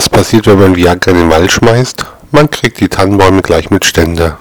Was passiert, wenn man Viagra in den Wald schmeißt? Man kriegt die Tannenbäume gleich mit Ständer.